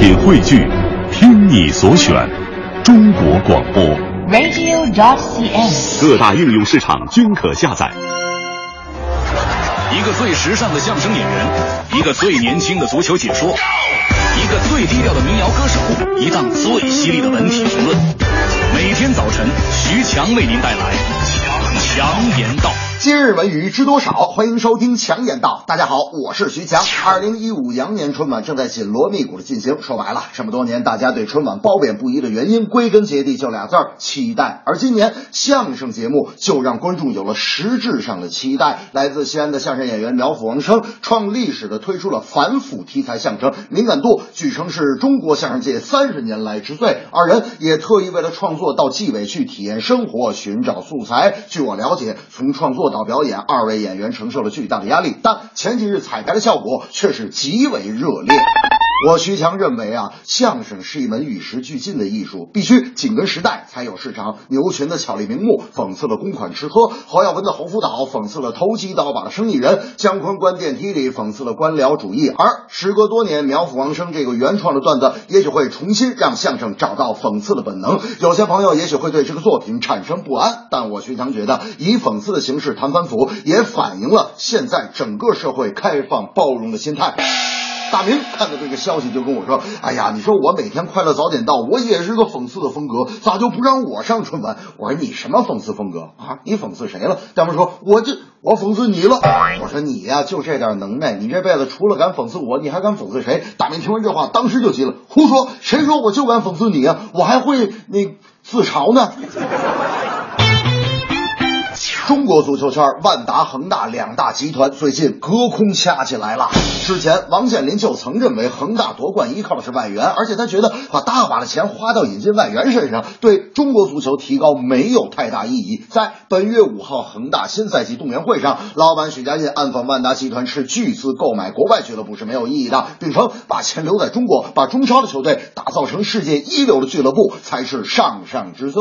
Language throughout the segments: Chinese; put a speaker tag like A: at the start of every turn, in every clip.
A: 品汇聚，听你所选，中国广播。
B: radio.cn。
A: 各大应用市场均可下载。
C: 一个最时尚的相声演员，一个最年轻的足球解说，一个最低调的民谣歌手，一档最犀利的文体评论。每天早晨，徐强为您带来强强言道。
D: 今日文娱知多少？欢迎收听强言道。大家好，我是徐强。二零一五羊年春晚正在紧锣密鼓的进行。说白了，这么多年大家对春晚褒贬不一的原因，归根结底就俩字儿：期待。而今年相声节目就让观众有了实质上的期待。来自西安的相声演员苗阜王声创历史的推出了反腐题材相声，敏感度据称是中国相声界三十年来之最。二人也特意为了创作到纪委去体验生活，寻找素材。据我了解，从创作到表演，二位演员承受了巨大的压力，但前几日彩排的效果却是极为热烈。我徐强认为啊，相声是一门与时俱进的艺术，必须紧跟时代才有市场。牛群的巧立名目讽刺了公款吃喝，侯耀文的侯辅导讽刺了投机倒把的生意人，姜昆关电梯里讽刺了官僚主义。而时隔多年，苗阜王声这个原创的段子，也许会重新让相声找到讽刺的本能。有些朋友也许会对这个作品产生不安，但我徐强觉得，以讽刺的形式谈反腐，也反映了现在整个社会开放包容的心态。大明看到这个消息就跟我说：“哎呀，你说我每天快乐早点到，我也是个讽刺的风格，咋就不让我上春晚？”我说：“你什么讽刺风格啊？你讽刺谁了？”大明说：“我这我讽刺你了。”我说：“你呀、就这点能耐，你这辈子除了敢讽刺我，你还敢讽刺谁？”大明听完这话，当时就急了：“胡说！谁说我就敢讽刺你呀、我还会那自嘲呢。”中国足球圈万达、恒大两大集团最近隔空掐起来了。之前王健林就曾认为恒大夺冠依靠的是外援，而且他觉得把大把的钱花到引进外援身上，对中国足球提高没有太大意义。在本月五号恒大新赛季动员会上，老板许家印暗讽万达集团斥巨资购买国外俱乐部是没有意义的，并称把钱留在中国，把中超的球队打造成世界一流的俱乐部才是上上之策。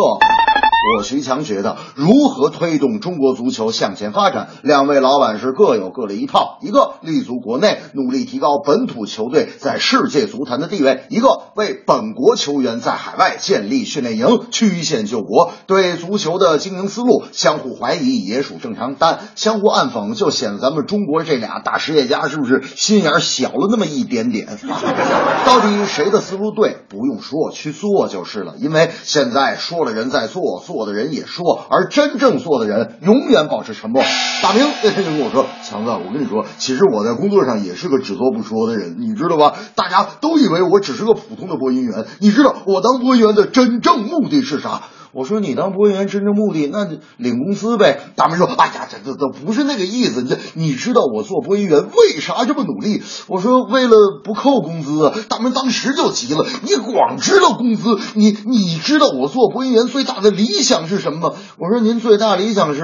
D: 我徐强觉得，如何推动中国足球向前发展，两位老板是各有各的一套。一个立足国内，努力提高本土球队在世界足坛的地位；一个为本国球员在海外建立训练营，曲线救国。对足球的经营思路相互怀疑也属正常，但相互暗讽就显得咱们中国这俩大实业家是不是心眼小了那么一点点？到底谁的思路对？不用说，去做就是了。因为现在说了人在做，做的人也说，而真正做的人永远保持沉默。大明那天就跟我说：“强子，我跟你说，其实我在工作上也是个只做不说的人，你知道吧？大家都以为我只是个普通的播音员，你知道我当播音员的真正目的是啥？”我说你当播音员真正目的那就领工资呗。大明说：“哎呀，这这这不是那个意思。这你知道我做播音员为啥这么努力？”我说：“为了不扣工资。”大明当时就急了：“你光知道工资，你你知道我做播音员最大的理想是什么吗？”我说：“您最大理想是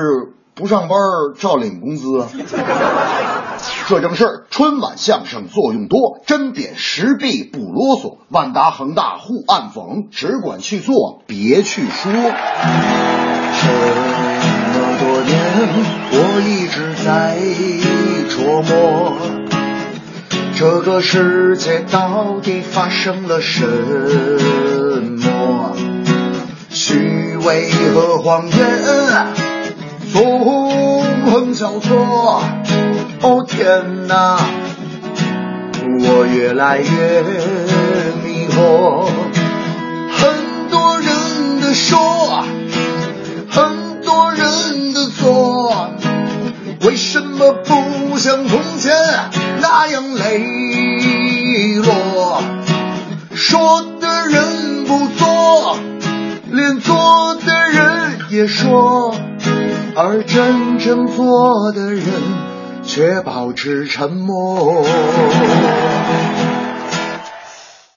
D: 不上班照领工资啊。”这正是春晚相声作用多，针砭时弊不啰嗦。万达恒大互暗讽，只管去做，别去说。
E: 这么多年，我一直在琢磨，这个世界到底发生了什么？虚伪和谎言纵横交错。哦天哪，我越来越迷惑。很多人的说，很多人的做，为什么不像从前那样磊落？说的人不做，连做的人也说，而真正做的人。却保持沉默。